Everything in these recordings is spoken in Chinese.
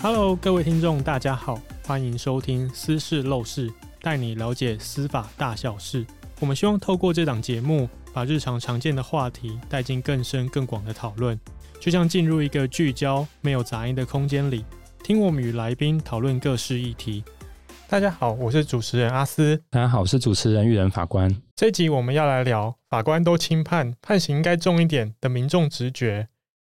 Hello，各位听众，大家好，欢迎收听《私事 Law 室》，带你了解司法大小事。我们希望透过这档节目，把日常常见的话题带进更深更广的讨论，就像进入一个聚焦、没有杂音的空间里，听我们与来宾讨论各式议题。大家好，我是主持人阿斯。大家好，我是主持人育人法官。这一集我们要来聊法官都轻判，判刑应该重一点的民众直觉。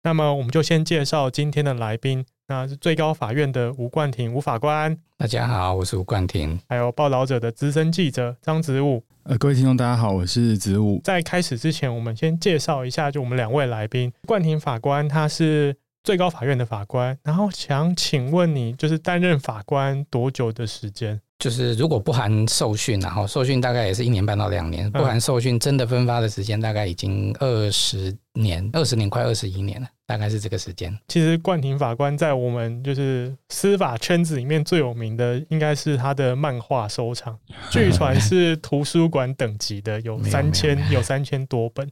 那么我们就先介绍今天的来宾。那是最高法院的吴冠廷吴法官。大家好，我是吴冠廷。还有报道者的资深记者张子武。呃，各位听众，大家好，我是子武。在开始之前，我们先介绍一下，就我们两位来宾。冠廷法官他是最高法院的法官，然后想请问你，就是担任法官多久的时间？就是如果不含受训，然后受训大概也是一年半到两年，不含受训真的分发的时间大概已经二十年，二十年快二十一年了。大概是这个时间。其实冠廷法官在我们就是司法圈子里面最有名的，应该是他的漫画收藏，据传是图书馆等级的，有三千有三千多本。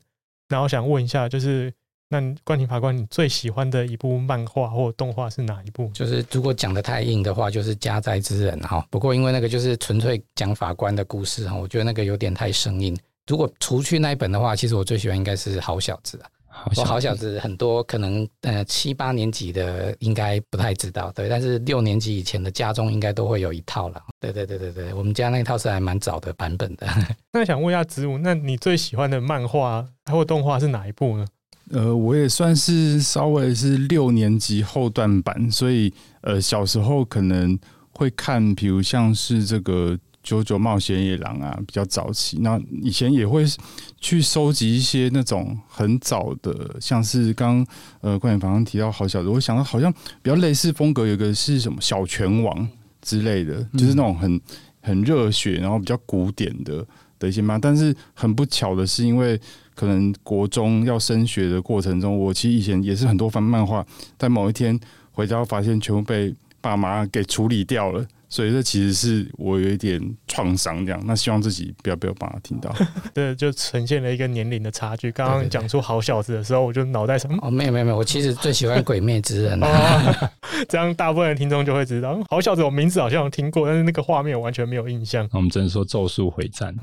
然后想问一下，就是那冠廷法官，你最喜欢的一部漫画或动画是哪一部？就是如果讲的太硬的话，就是《家宅之人》哈。不过因为那个就是纯粹讲法官的故事哈，我觉得那个有点太生硬。如果除去那一本的话，其实我最喜欢应该是《好小子》啊。我好小子，很多可能呃七八年级的应该不太知道，对，但是六年级以前的家中应该都会有一套了。对对对对对，我们家那一套是还蛮早的版本的。那想问一下子午，那你最喜欢的漫画或动画是哪一部呢？呃，我也算是稍微是六年级后段版，所以呃小时候可能会看，比如像是这个。《九九冒险野狼》啊，比较早期。那以前也会去收集一些那种很早的，像是刚呃冠廷法官提到好小子，我想到好像比较类似风格，有个是什么《小拳王》之类的，就是那种很很热血，然后比较古典的的一些漫。但是很不巧的是，因为可能国中要升学的过程中，我其实以前也是很多翻漫画，但某一天回家发现全部被爸妈给处理掉了。所以这其实是我有一点创伤，这样。那希望自己不要被我爸妈听到。对，就呈现了一个年龄的差距。刚刚讲出好小子的时候，我就脑袋想？哦，没有没有没有，我其实最喜欢《鬼灭之刃》哦。这样大部分的听众就会知道，好小子，我名字好像有听过，但是那个画面我完全没有印象。我们只能说《咒术回战》。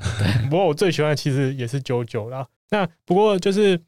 不过我最喜欢的其实也是九九啦。那不过就是。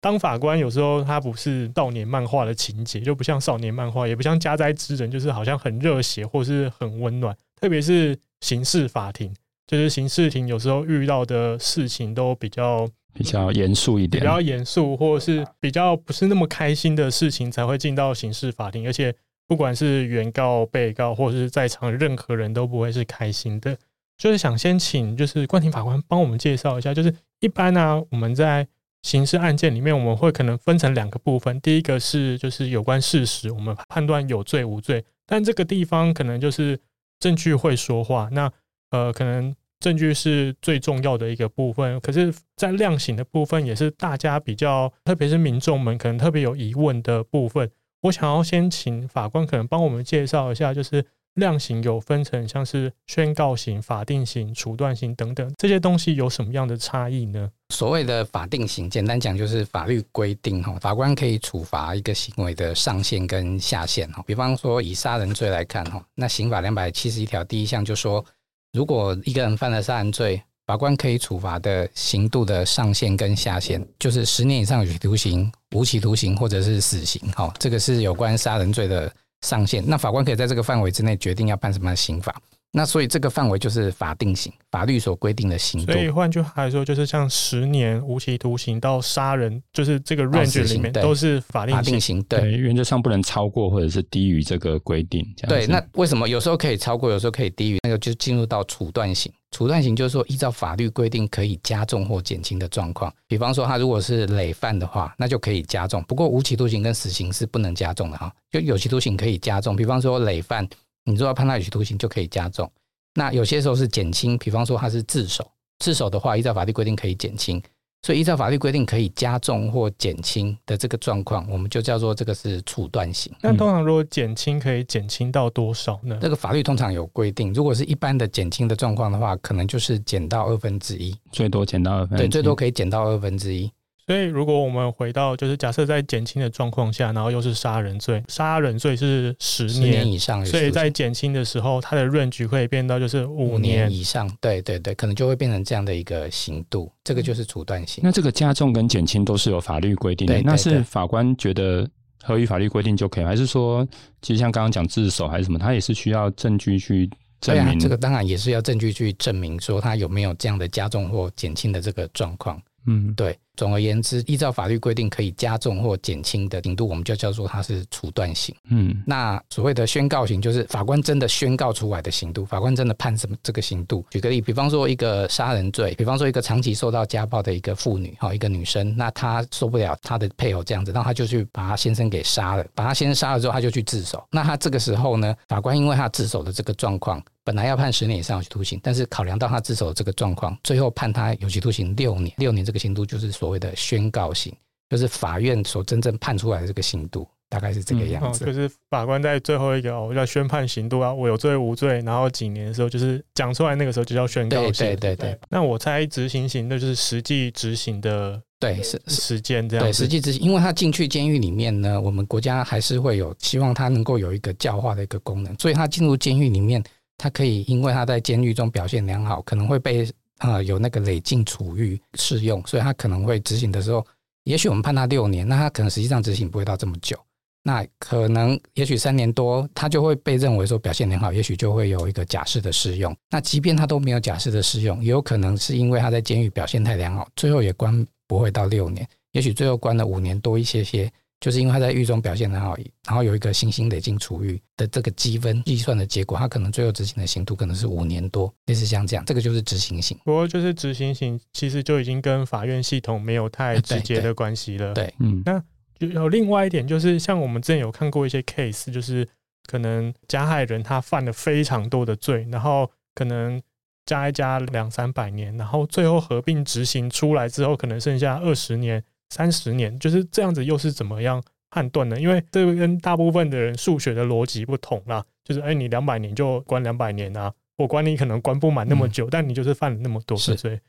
当法官有时候他不是少年漫画的情节，就不像少年漫画，也不像家灾之人，就是好像很热血或是很温暖。特别是刑事法庭，就是刑事庭有时候遇到的事情都比较比较严肃一点，比较严肃，或是比较不是那么开心的事情才会进到刑事法庭。而且不管是原告、被告，或是在场任何人都不会是开心的。就是想先请就是冠廷法官帮我们介绍一下，就是一般呢、我们在。刑事案件里面，我们会可能分成两个部分。第一个是就是有关事实，我们判断有罪无罪。但这个地方可能就是证据会说话。那呃，可能证据是最重要的一个部分。可是，在量刑的部分，也是大家比较，特别是民众们可能特别有疑问的部分。我想要先请法官可能帮我们介绍一下，就是。量刑有分成，像是宣告刑、法定刑、处断刑等等，这些东西有什么样的差异呢？所谓的法定刑，简单讲就是法律规定哈，法官可以处罚一个行为的上限跟下限哈。比方说以杀人罪来看哈，那刑法两百七十一条第一项就说，如果一个人犯了杀人罪，法官可以处罚的刑度的上限跟下限，就是十年以上有期徒刑、无期徒刑或者是死刑哈。这个是有关杀人罪的。上限，那法官可以在这个范围之内决定要判什么刑法。那所以这个范围就是法定刑，法律所规定的刑度。所以换句话来说，就是像十年无期徒刑到杀人，就是这个 range 里面都是法定刑。法定刑对，原则上不能超过或者是低于这个规定。对，那为什么有时候可以超过，有时候可以低于？那个就进入到处断刑。处断刑就是说，依照法律规定可以加重或减轻的状况。比方说，他如果是累犯的话，那就可以加重。不过，无期徒刑跟死刑是不能加重的哈。就有期徒刑可以加重，比方说累犯，你如果判他有期徒刑就可以加重。那有些时候是减轻，比方说他是自首，自首的话，依照法律规定可以减轻。所以依照法律规定可以加重或减轻的这个状况，我们就叫做这个是处断刑。那通常如果减轻可以减轻到多少呢？这个法律通常有规定，如果是一般的减轻的状况的话，可能就是减到二分之一，最多减到二分之一。对，最多可以减到二分之一。所以，如果我们回到就是假设在减轻的状况下，然后又是杀人罪，杀人罪是十年，年以上，所以在减轻的时候，它的 range 可以变到就是五年，年以上。对对对，可能就会变成这样的一个刑度，这个就是阻断刑。那这个加重跟减轻都是有法律规定的，对对对，那是法官觉得合于法律规定就可以，还是说，其实像刚刚讲自首还是什么，他也是需要证据去证明？对啊，这个当然也是要证据去证明说他有没有这样的加重或减轻的这个状况。嗯，对。总而言之，依照法律规定可以加重或减轻的刑度，我们就叫做它是处断刑。嗯，那所谓的宣告刑，就是法官真的宣告出来的刑度，法官真的判什么这个刑度。举个例，比方说一个杀人罪，比方说一个长期受到家暴的一个妇女，哈，一个女生，那她受不了她的配偶这样子，然后她就去把她先生给杀了，把她先生杀了之后，她就去自首。那她这个时候呢，法官因为她自首的这个状况，本来要判十年以上有期徒刑，但是考量到他自首的这个状况，最后判他有期徒刑六年。六年这个刑度就是所谓的宣告。刑就是法院所真正判出来的这个刑度，大概是这个样子。嗯哦、就是法官在最后一个哦，要宣判刑度啊，我有罪无罪，然后几年的时候，就是讲出来那个时候就叫宣告刑。对对对对。那我猜执行刑那就是实际执行的，对是时间这样。对实际执行，因为他进去监狱里面呢，我们国家还是会有希望他能够有一个教化的一个功能，所以他进入监狱里面，他可以因为他在监狱中表现良好，可能会被。啊、呃，有那个累进处遇适用，所以他可能会执行的时候，也许我们判他六年，那他可能实际上执行不会到这么久，那可能也许三年多，他就会被认为说表现良好，也许就会有一个假释的适用。那即便他都没有假释的适用，也有可能是因为他在监狱表现太良好，最后也关不会到六年，也许最后关了五年多一些些。就是因为他在狱中表现很好，然后有一个新兴累进处遇的这个积分计算的结果，他可能最后执行的刑度可能是五年多，类似像这样，这个就是执行刑。不过就是执行刑其实就已经跟法院系统没有太直接的关系了。对，嗯，那就有另外一点，就是像我们之前有看过一些 case，就是可能加害人他犯了非常多的罪，然后可能加一加两三百年，然后最后合并执行出来之后，可能剩下二十年。三十年就是这样子，又是怎么样判断呢？因为这个跟大部分的人数学的逻辑不同啦。就是哎，你两百年就关两百年啊，我管你可能关不满那么久，嗯，但你就是犯了那么多所以。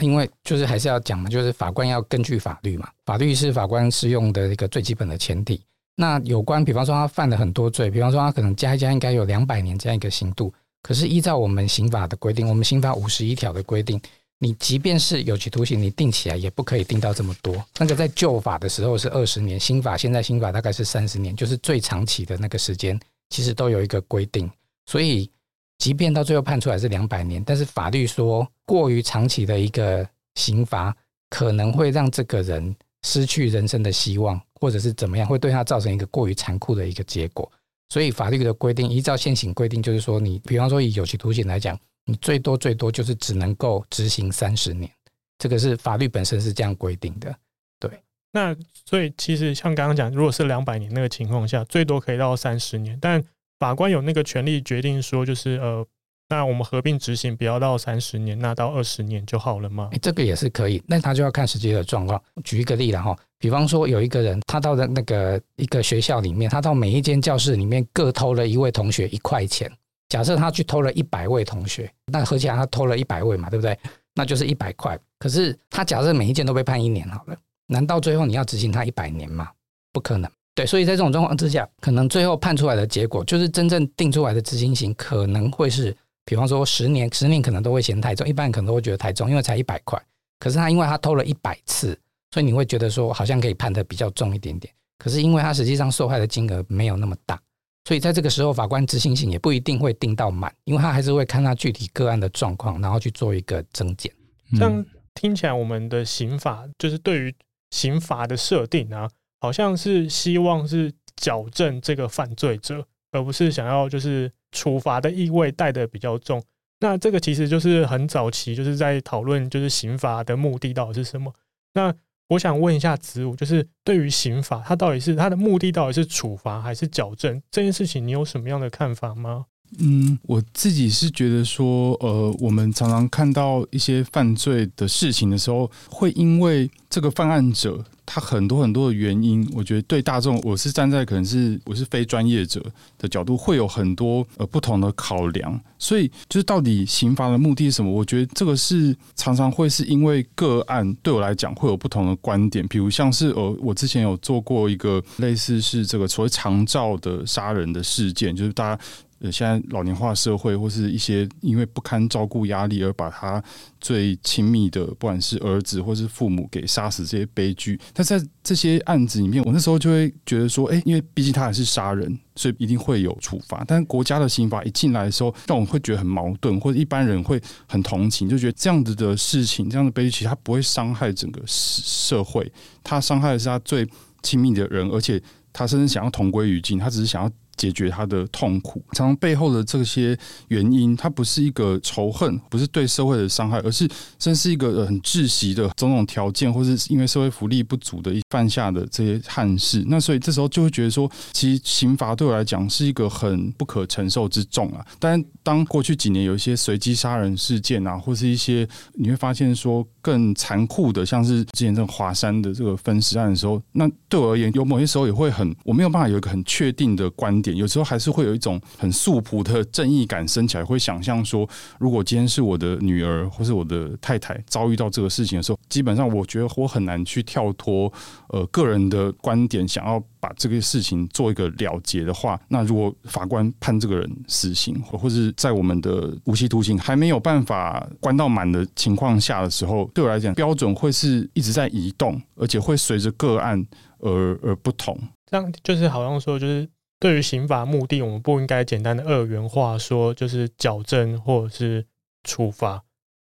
因为就是还是要讲嘛，就是法官要根据法律嘛，法律是法官适用的一个最基本的前提。那有关，比方说他犯了很多罪，比方说他可能加一加应该有两百年这样一个刑度，可是依照我们刑法的规定，我们刑法五十一条的规定。你即便是有期徒刑，你定起来也不可以定到这么多。那个在旧法的时候是二十年，新法现在新法大概是三十年，就是最长期的那个时间，其实都有一个规定。所以，即便到最后判出来是两百年，但是法律说过于长期的一个刑罚，可能会让这个人失去人生的希望，或者是怎么样，会对他造成一个过于残酷的一个结果。所以，法律的规定，依照现行规定，就是说，你比方说以有期徒刑来讲。你最多最多就是只能够执行三十年，这个是法律本身是这样规定的。对，那所以其实像刚刚讲，如果是两百年那个情况下，最多可以到三十年，但法官有那个权利决定说，就是呃，那我们合并执行不要到三十年，那到二十年就好了吗？欸，这个也是可以，那他就要看实际的状况。举一个例子哈，比方说有一个人，他到的那个一个学校里面，他到每一间教室里面各偷了一位同学一块钱。假设他去偷了一百位同学，那合起来他偷了一百位嘛，对不对？那就是一百块。可是他假设每一件都被判一年好了，难道最后你要执行他一百年吗？不可能。对，所以在这种状况之下，可能最后判出来的结果，就是真正定出来的执行刑可能会是，比方说十年，十年可能都会嫌太重，一般人可能都会觉得太重，因为才一百块。可是他因为他偷了一百次，所以你会觉得说好像可以判得比较重一点点。可是因为他实际上受害的金额没有那么大。所以在这个时候，法官执行性也不一定会定到满，因为他还是会看他具体个案的状况，然后去做一个增减。这样听起来，我们的刑法就是对于刑罚的设定啊，好像是希望是矫正这个犯罪者，而不是想要就是处罚的意味带的比较重。那这个其实就是很早期就是在讨论，就是刑罚的目的到底是什么？那我想问一下子午，就是对于刑法，它到底是它的目的到底是处罚还是矫正这件事情，你有什么样的看法吗？嗯，我自己是觉得说，呃，我们常常看到一些犯罪的事情的时候，会因为这个犯案者他很多很多的原因，我觉得对大众，我是站在可能是我是非专业者的角度，会有很多呃不同的考量。所以，就是到底刑罚的目的是什么？我觉得这个是常常会是因为个案对我来讲会有不同的观点。比如像是呃，我之前有做过一个类似是这个所谓长照的杀人的事件，就是大家。呃，现在老年化社会，或是一些因为不堪照顾压力而把他最亲密的，不管是儿子或是父母给杀死这些悲剧，但在这些案子里面，我那时候就会觉得说，哎，因为毕竟他还是杀人，所以一定会有处罚。但国家的刑法一进来的时候，让我会觉得很矛盾，或者一般人会很同情，就觉得这样子的事情，这样的悲剧，其实他不会伤害整个社会，他伤害的是他最亲密的人，而且他甚至想要同归于尽，他只是想要。解决他的痛苦，常常背后的这些原因，它不是一个仇恨，不是对社会的伤害，而是真是一个很窒息的种种条件，或是因为社会福利不足的一犯下的这些憾事。那所以这时候就会觉得说，其实刑罚对我来讲是一个很不可承受之重啊。但当过去几年有一些随机杀人事件啊，或是一些你会发现说更残酷的，像是之前这种华山的这个分尸案的时候，那对我而言，有某些时候也会很，我没有办法有一个很确定的观点。有时候还是会有一种很素朴的正义感升起来，会想象说，如果今天是我的女儿或是我的太太遭遇到这个事情的时候，基本上我觉得我很难去跳脱呃个人的观点，想要把这个事情做一个了结的话，那如果法官判这个人死刑，或是在我们的无期徒刑还没有办法关到满的情况下的时候，对我来讲标准会是一直在移动，而且会随着个案而而不同。这样就是好像说就是。对于刑法目的，我们不应该简单的二元化说，就是矫正或者是处罚。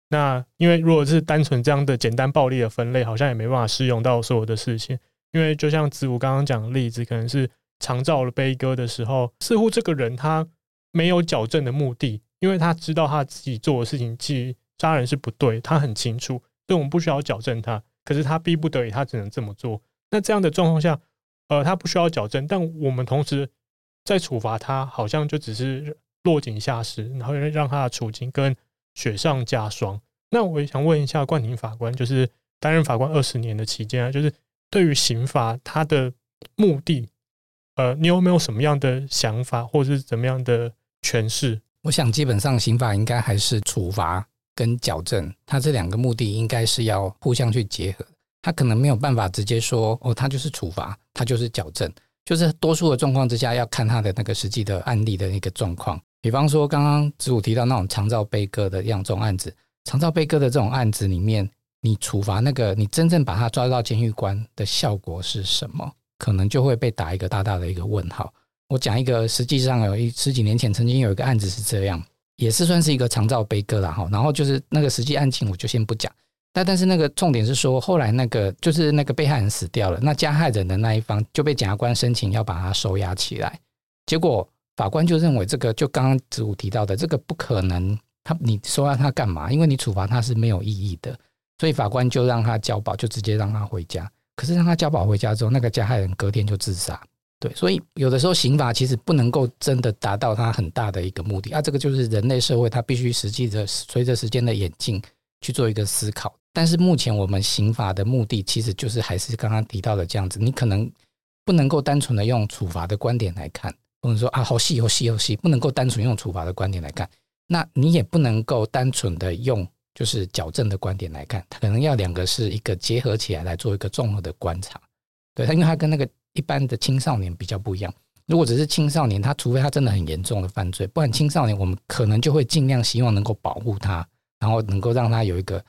那因为如果是单纯这样的简单暴力的分类，好像也没办法适用到所有的事情。因为就像子午刚刚讲的例子，可能是长照的悲歌的时候，似乎这个人他没有矫正的目的，因为他知道他自己做的事情其实杀人是不对，他很清楚，所以我们不需要矫正他。可是他逼不得已，他只能这么做。那这样的状况下，呃，他不需要矫正，但我们同时。在处罚他，好像就只是落井下石，然后让他的处境更雪上加霜。那我也想问一下冠廷法官，就是担任法官二十年的期间啊，就是对于刑罚它的目的，呃，你有没有什么样的想法，或是怎么样的诠释？我想基本上刑法应该还是处罚跟矫正，它这两个目的应该是要互相去结合。他可能没有办法直接说哦，他就是处罚，他就是矫正。就是多数的状况之下，要看他的那个实际的案例的一个状况。比方说，刚刚子午提到那种长照悲歌的样种案子，长照悲歌的这种案子里面，你处罚那个，你真正把他抓到监狱关的效果是什么？可能就会被打一个大大的一个问号。我讲一个，实际上有一十几年前曾经有一个案子是这样，也是算是一个长照悲歌了哈。然后就是那个实际案情，我就先不讲。但但是那个重点是说，后来那个就是那个被害人死掉了，那加害人的那一方就被检察官申请要把他收押起来，结果法官就认为这个就刚刚子午提到的这个不可能，他你收押他干嘛？因为你处罚他是没有意义的，所以法官就让他交保，就直接让他回家。可是让他交保回家之后，那个加害人隔天就自杀。对，所以有的时候刑法其实不能够真的达到他很大的一个目的啊，这个就是人类社会它必须实际的随着时间的演进去做一个思考。但是目前我们刑法的目的，其实就是还是刚刚提到的这样子。你可能不能够单纯的用处罚的观点来看，不能说啊好细好细好细，不能够单纯用处罚的观点来看。那你也不能够单纯的用就是矫正的观点来看，它可能要两个是一个结合起来来做一个综合的观察。对，它因为它跟那个一般的青少年比较不一样。如果只是青少年，他除非他真的很严重的犯罪，不然青少年我们可能就会尽量希望能够保护他，然后能够让他有一个。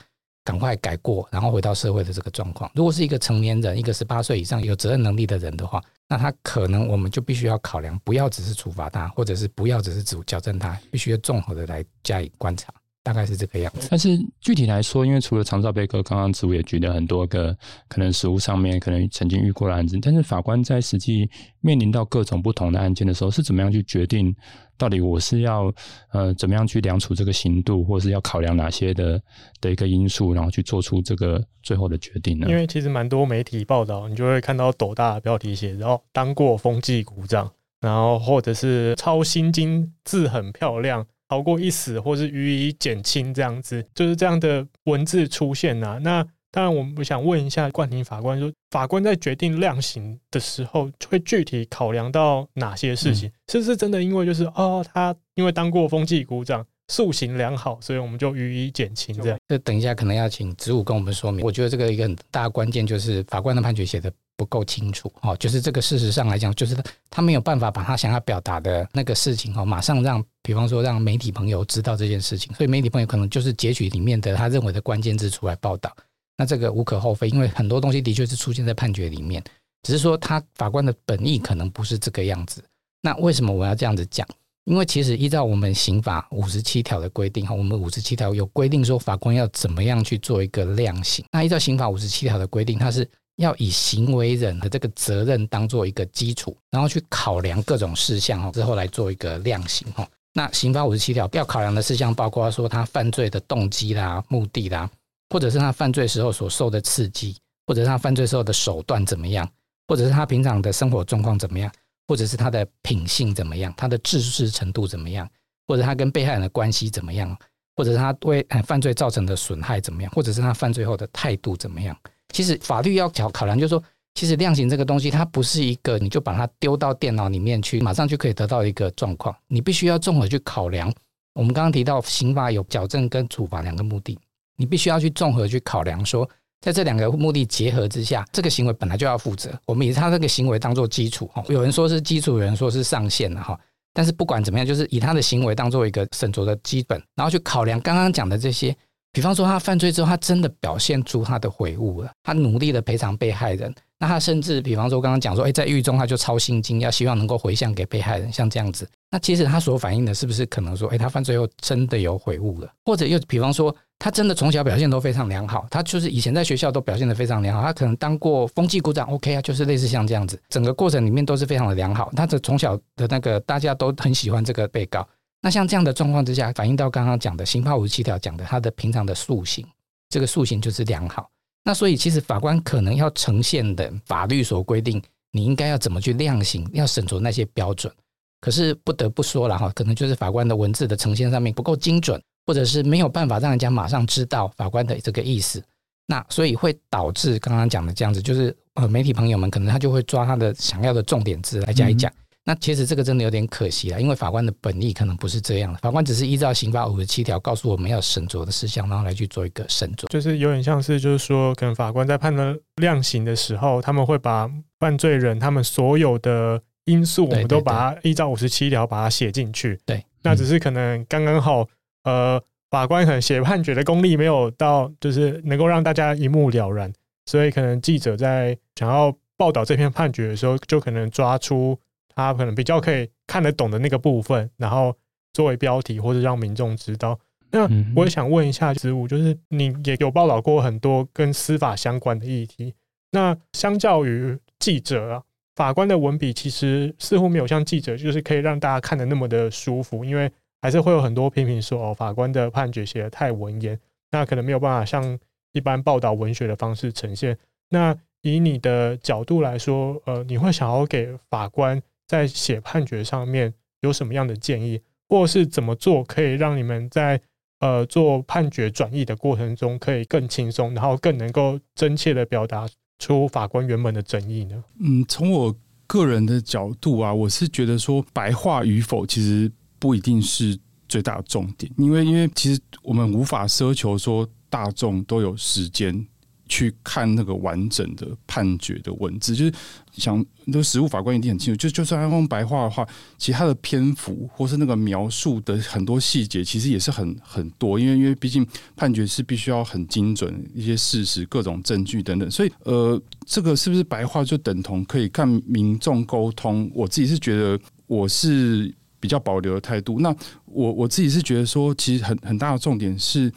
赶快改过，然后回到社会的这个状况。如果是一个成年人，一个十八岁以上有责任能力的人的话，那他可能我们就必须要考量，不要只是处罚他，或者是不要只是只矫正他，必须要综合的来加以观察。大概是这个样子，但是具体来说，因为除了长照悲歌，刚刚子午也举了很多个可能实务上面可能曾经遇过的案子，但是法官在实际面临到各种不同的案件的时候，是怎么样去决定到底我是要呃怎么样去量出这个刑度，或是要考量哪些的的一个因素，然后去做出这个最后的决定呢？因为其实蛮多媒体报道，你就会看到斗大的标题写，然后当过风纪股长，然后或者是抄心经字很漂亮，逃过一死，或是予以减轻，这样子就是这样的文字出现呐、啊。那当然，我们想问一下冠廷法官说，法官在决定量刑的时候，会具体考量到哪些事情？嗯、是不是真的因为就是哦，他因为当过风纪股长，素行良好，所以我们就予以减轻这样？这等一下可能要请职务跟我们说明。我觉得这个一个很大的关键就是法官的判决写的不够清楚哦，就是这个事实上来讲，就是他他没有办法把他想要表达的那个事情哦，马上让比方说让媒体朋友知道这件事情，所以媒体朋友可能就是截取里面的他认为的关键字出来报道。那这个无可厚非，因为很多东西的确是出现在判决里面，只是说他法官的本意可能不是这个样子。那为什么我要这样子讲？因为其实依照我们刑法五十七条的规定哈，我们五十七条有规定说法官要怎么样去做一个量刑。那依照刑法五十七条的规定，它是要以行为人的这个责任当做一个基础，然后去考量各种事项哈，之后来做一个量刑哈。那刑法五十七条要考量的事项包括说他犯罪的动机啦、目的啦。或者是他犯罪时候所受的刺激，或者是他犯罪时候的手段怎么样，或者是他平常的生活状况怎么样，或者是他的品性怎么样，他的知识程度怎么样，或者他跟被害人的关系怎么样，或者是他为犯罪造成的损害怎么样，或者是他犯罪后的态度怎么样。其实法律要考考量，就是说，其实量刑这个东西，它不是一个你就把它丢到电脑里面去，马上就可以得到一个状况。你必须要综合去考量。我们刚刚提到刑法有矫正跟处罚两个目的。你必须要去综合去考量，说在这两个目的结合之下，这个行为本来就要负责。我们以他这个行为当做基础，哈，有人说是基础，有人说是上限了，哈。但是不管怎么样，就是以他的行为当做一个审酌的基本，然后去考量刚刚讲的这些。比方说，他犯罪之后，他真的表现出他的悔悟了，他努力的赔偿被害人。那他甚至，比方说，刚刚讲说，哎，在狱中他就抄心经，要希望能够回向给被害人，像这样子。那其实他所反映的是不是可能说，哎，他犯罪后真的有悔悟了？或者又比方说，他真的从小表现都非常良好，他就是以前在学校都表现得非常良好，他可能当过风纪股长，OK 啊，就是类似像这样子，整个过程里面都是非常的良好。他的从小的那个大家都很喜欢这个被告。那像这样的状况之下，反映到刚刚讲的刑法五十七条讲的他的平常的素行，这个素行就是良好。那所以，其实法官可能要呈现的法律所规定，你应该要怎么去量刑，要审酌那些标准。可是不得不说了哈，可能就是法官的文字的呈现上面不够精准，或者是没有办法让人家马上知道法官的这个意思。那所以会导致刚刚讲的这样子，就是呃，媒体朋友们可能他就会抓他的想要的重点字来讲一讲。嗯那其实这个真的有点可惜了，因为法官的本意可能不是这样的，法官只是依照刑法五十七条告诉我们要审酌的事项，然后来去做一个审酌，就是有点像是就是说，可能法官在判断量刑的时候，他们会把犯罪人他们所有的因素，我们都把它依照五十七条把它写进去。对，那只是可能刚刚好，呃，法官可能写判决的功力没有到，就是能够让大家一目了然，所以可能记者在想要报道这篇判决的时候，就可能抓出。他可能比较可以看得懂的那个部分，然后作为标题或者让民众知道。那我也想问一下子午，就是你也有报道过很多跟司法相关的议题。那相较于记者啊，法官的文笔其实似乎没有像记者，就是可以让大家看的那么的舒服，因为还是会有很多批评说哦，法官的判决写的太文言，那可能没有办法像一般报道文学的方式呈现。那以你的角度来说，呃，你会想要给法官？在写判决上面有什么样的建议，或是怎么做可以让你们在呃做判决转译的过程中可以更轻松，然后更能够真切的表达出法官原本的争议呢？嗯，从我个人的角度啊，我是觉得说白话与否其实不一定是最大的重点，因为因为其实我们无法奢求说大众都有时间。去看那个完整的判决的文字，就是想那个实务法官一定很清楚。就就算他用白话的话，其他的篇幅或是那个描述的很多细节，其实也是很很多。因为因为毕竟判决是必须要很精准，一些事实、各种证据等等。所以呃，这个是不是白话就等同可以看民众沟通？我自己是觉得我是比较保留的态度。那我我自己是觉得说，其实很很大的重点是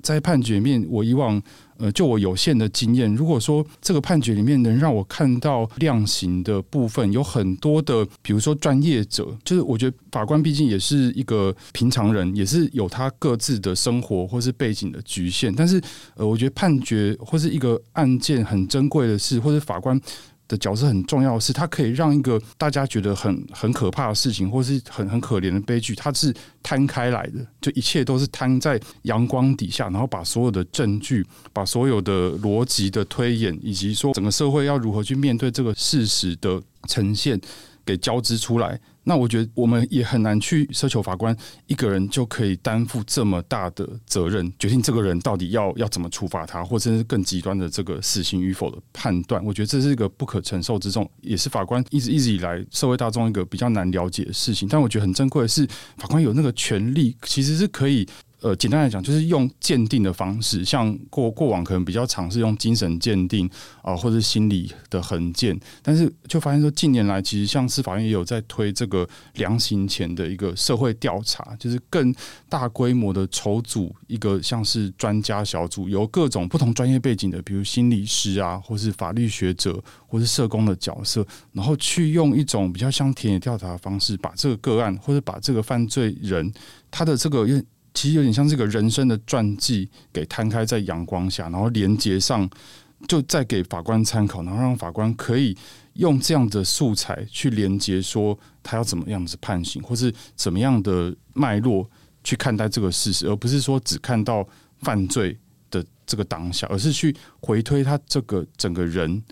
在判决面，我以往。呃，就我有限的经验，如果说这个判决里面能让我看到量刑的部分，有很多的，比如说专业者，就是我觉得法官毕竟也是一个平常人，也是有他各自的生活或是背景的局限。但是，呃，我觉得判决或是一个案件很珍贵的事，或者法官的角色很重要的是，它可以让一个大家觉得很很可怕的事情，或是很很可怜的悲剧，它是摊开来的，就一切都是摊在阳光底下，然后把所有的证据、把所有的逻辑的推演，以及说整个社会要如何去面对这个事实的呈现，给交织出来。那我觉得我们也很难去奢求法官一个人就可以担负这么大的责任，决定这个人到底要要怎么处罚他，或者是更极端的这个死刑与否的判断。我觉得这是一个不可承受之重，也是法官一直一直以来社会大众一个比较难了解的事情。但我觉得很珍贵的是，法官有那个权利，其实是可以。呃，简单来讲，就是用鉴定的方式，像过过往可能比较尝试用精神鉴定啊、或者心理的衡鉴，但是就发现说，近年来其实像司法院也有在推这个量刑前的一个社会调查，就是更大规模的筹组一个像是专家小组，由各种不同专业背景的，比如心理师啊，或是法律学者，或是社工的角色，然后去用一种比较像田野调查的方式，把这个个案或者把这个犯罪人他的这个。其实有点像这个人生的传记，给摊开在阳光下，然后连接上，就再给法官参考，然后让法官可以用这样的素材去连接，说他要怎么样子判刑，或是怎么样的脉络去看待这个事实，而不是说只看到犯罪的这个当下，而是去回推他这个整个人。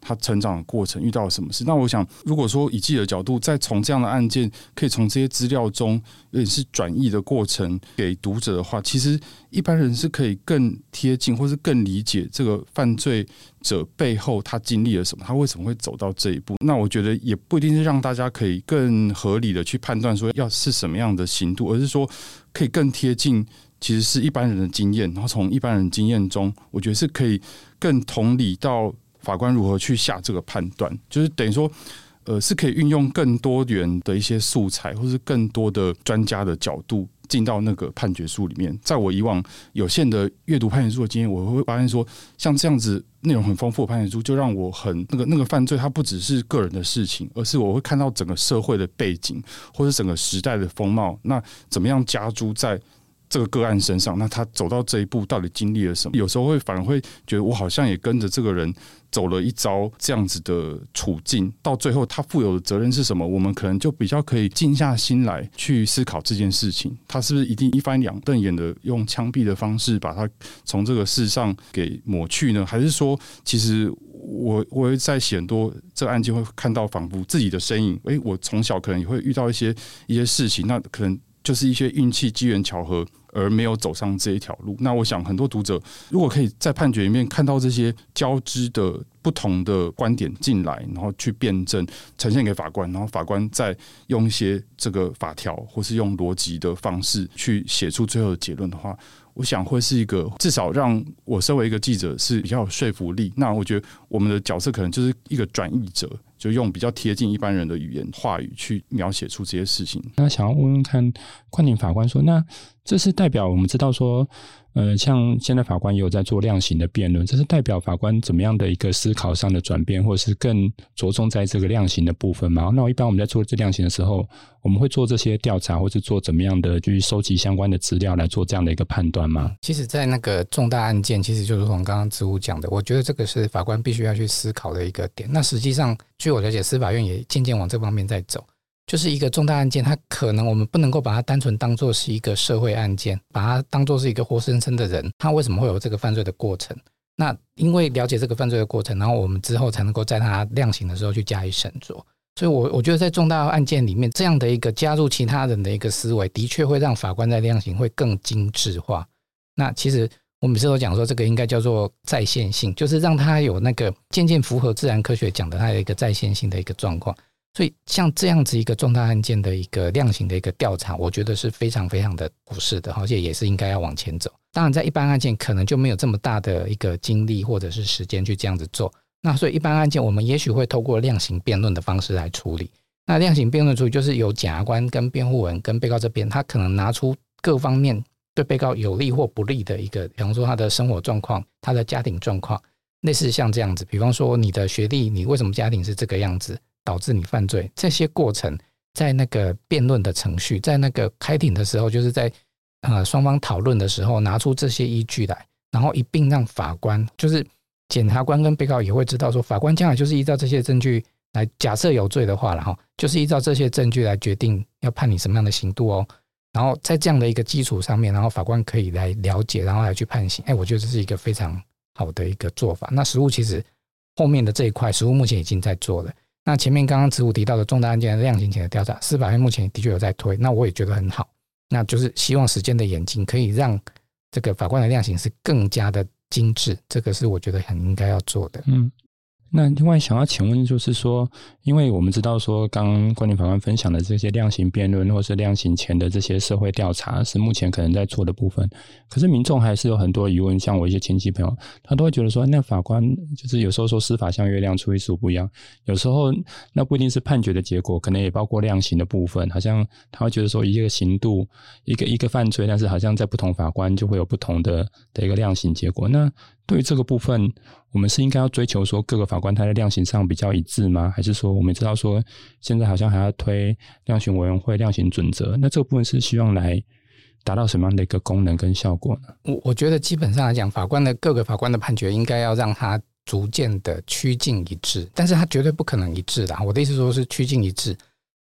他成长的过程遇到了什么事？那我想，如果说以记者角度，再从这样的案件，可以从这些资料中，有点是转译的过程给读者的话，其实一般人是可以更贴近，或是更理解这个犯罪者背后他经历了什么，他为什么会走到这一步。那我觉得也不一定是让大家可以更合理的去判断说要是什么样的刑度，而是说可以更贴近，其实是一般人的经验，然后从一般人经验中，我觉得是可以更同理到。法官如何去下这个判断，就是等于说，呃，是可以运用更多元的一些素材，或是更多的专家的角度进到那个判决书里面。在我以往有限的阅读判决书的经验，我会发现说，像这样子内容很丰富的判决书，就让我很那个那个犯罪，它不只是个人的事情，而是我会看到整个社会的背景，或者整个时代的风貌，那怎么样加诸在。这个个案身上，那他走到这一步，到底经历了什么？有时候会反而会觉得，我好像也跟着这个人走了一遭这样子的处境，到最后他负有的责任是什么？我们可能就比较可以静下心来去思考这件事情。他是不是一定一翻两瞪眼的用枪毙的方式把他从这个世上给抹去呢？还是说，其实我我会在写很多这个案件会看到仿佛自己的身影？诶，我从小可能也会遇到一些一些事情，那可能就是一些运气、机缘巧合。而没有走上这一条路。那我想，很多读者如果可以在判决里面看到这些交织的不同的观点进来，然后去辩证呈现给法官，然后法官再用一些这个法条或是用逻辑的方式去写出最后的结论的话，我想会是一个至少让我身为一个记者是比较有说服力。那我觉得我们的角色可能就是一个转译者。就用比较贴近一般人的语言话语去描写出这些事情。那想要问问看，冠廷法官说，那这是代表我们知道说。呃，像现在法官也有在做量刑的辩论，这是代表法官怎么样的一个思考上的转变，或者是更着重在这个量刑的部分吗？那我一般我们在做这量刑的时候，我们会做这些调查，或是做怎么样的去收集相关的资料来做这样的一个判断吗？其实，在那个重大案件，其实就如同刚刚子午讲的，我觉得这个是法官必须要去思考的一个点。那实际上，据我了解，司法院也渐渐往这方面在走。就是一个重大案件，它可能我们不能够把它单纯当做是一个社会案件，把它当做是一个活生生的人，他为什么会有这个犯罪的过程？那因为了解这个犯罪的过程，然后我们之后才能够在他量刑的时候去加以审酌。所以，我我觉得在重大案件里面，这样的一个加入其他人的一个思维，的确会让法官在量刑会更精致化。那其实我每次都讲说，这个应该叫做在线性，就是让它有那个渐渐符合自然科学讲的，它有一个在线性的一个状况。所以，像这样子一个重大案件的一个量刑的一个调查，我觉得是非常非常的合适的，而且也是应该要往前走。当然，在一般案件可能就没有这么大的一个精力或者是时间去这样子做。那所以，一般案件我们也许会透过量刑辩论的方式来处理。那量刑辩论处理就是由检察官跟辩护人跟被告这边，他可能拿出各方面对被告有利或不利的一个，比方说他的生活状况、他的家庭状况，类似像这样子。比方说你的学历，你为什么家庭是这个样子？导致你犯罪，这些过程在那个辩论的程序，在那个开庭的时候，就是在呃双方讨论的时候，拿出这些依据来，然后一并让法官，就是检察官跟被告也会知道说，法官将来就是依照这些证据来，假设有罪的话，然后就是依照这些证据来决定要判你什么样的刑度哦。然后在这样的一个基础上面，然后法官可以来了解，然后来去判刑。哎，我觉得这是一个非常好的一个做法。那实务其实后面的这一块，实务目前已经在做了。那前面刚刚子午提到的重大案件量刑前的调查，司法院目前的确有在推，那我也觉得很好。那就是希望时间的演进可以让这个法官的量刑是更加的精致，这个是我觉得很应该要做的。嗯。那另外想要请问，就是说，因为我们知道说，刚刚关联法官分享的这些量刑辩论，或是量刑前的这些社会调查，是目前可能在做的部分。可是民众还是有很多疑问，像我一些亲戚朋友，他都会觉得说，那法官就是有时候说司法像月亮，出一十五不一样。有时候那不一定是判决的结果，可能也包括量刑的部分。好像他会觉得说，一个刑度，一个一个犯罪，但是好像在不同法官就会有不同的的一个量刑结果。那对于这个部分，我们是应该要追求说各个法法官他在量刑上比较一致吗？还是说我们知道说现在好像还要推量刑委员会量刑准则？那这部分是希望来达到什么样的一个功能跟效果呢？我我觉得基本上来讲，法官的各个法官的判决应该要让他逐渐的趋近一致，但是他绝对不可能一致的。我的意思说是趋近一致。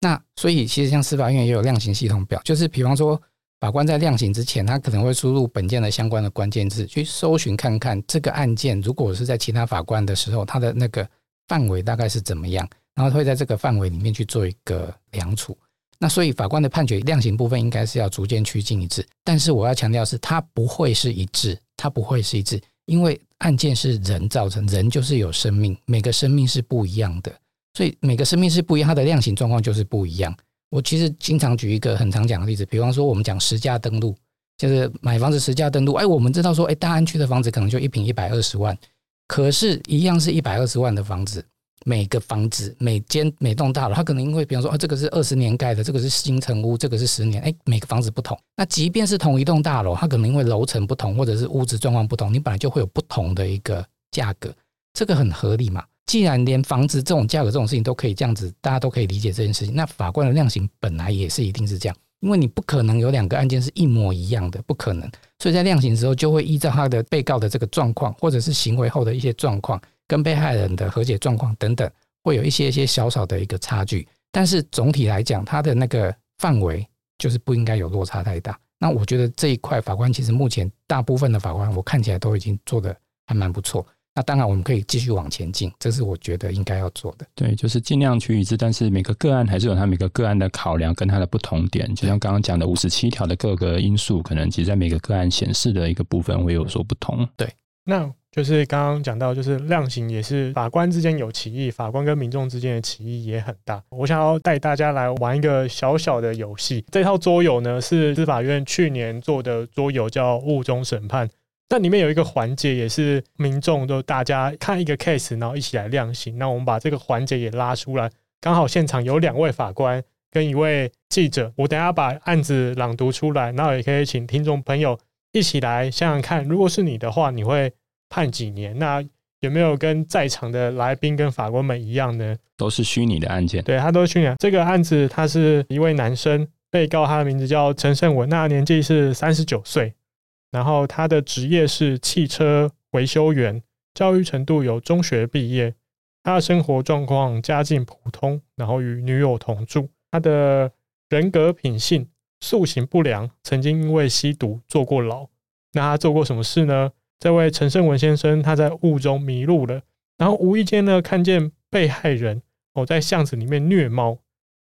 那所以其实像司法院也有量刑系统表，就是比方说。法官在量刑之前，他可能会输入本件的相关的关键字，去搜寻看看这个案件，如果是在其他法官的时候，他的那个范围大概是怎么样，然后会在这个范围里面去做一个量处。那所以法官的判决量刑部分应该是要逐渐趋近一致，但是我要强调是，它不会是一致，它不会是一致，因为案件是人造成，人就是有生命，每个生命是不一样的，所以每个生命是不一样，它的量刑状况就是不一样。我其实经常举一个很常讲的例子，比方说我们讲实价登录，就是买房子实价登录。哎，我们知道说，哎，大安区的房子可能就一坪一百二十万，可是，一样是一百二十万的房子，每个房子每间每栋大楼，它可能因为比方说，啊，这个是二十年盖的，这个是新城屋，这个是十年，哎，每个房子不同。那即便是同一栋大楼，它可能因为楼层不同，或者是屋子状况不同，你本来就会有不同的一个价格，这个很合理嘛。既然连房子这种价格这种事情都可以这样子，大家都可以理解这件事情，那法官的量刑本来也是一定是这样，因为你不可能有两个案件是一模一样的，不可能。所以在量刑的时候，就会依照他的被告的这个状况，或者是行为后的一些状况，跟被害人的和解状况等等，会有一些一些小小的一个差距。但是总体来讲，他的那个范围就是不应该有落差太大。那我觉得这一块法官其实目前大部分的法官，我看起来都已经做得还蛮不错。那当然，我们可以继续往前进，这是我觉得应该要做的。对，就是尽量去一致，但是每个个案还是有它每个个案的考量跟它的不同点。就像刚刚讲的五十七条的各个因素，可能其实在每个个案显示的一个部分会有所不同。对，那就是刚刚讲到，就是量刑也是法官之间有歧义，法官跟民众之间的歧义也很大。我想要带大家来玩一个小小的游戏，这套桌游呢是司法院去年做的桌游，叫雾中审判。那里面有一个环节，也是民众都大家看一个 case，然后一起来量刑。那我们把这个环节也拉出来，刚好现场有两位法官跟一位记者，我等下把案子朗读出来，然后也可以请听众朋友一起来想想看，如果是你的话，你会判几年？那有没有跟在场的来宾跟法官们一样呢？都是虚拟的案件，对，他都是虚拟。这个案子他是一位男生，被告他的名字叫陈胜文，那年纪是三十九岁。然后他的职业是汽车维修员，教育程度有中学毕业。他的生活状况家境普通，然后与女友同住。他的人格品性素行不良，曾经因为吸毒坐过牢。那他做过什么事呢？这位陈胜文先生他在雾中迷路了，然后无意间呢看见被害人哦在巷子里面虐猫。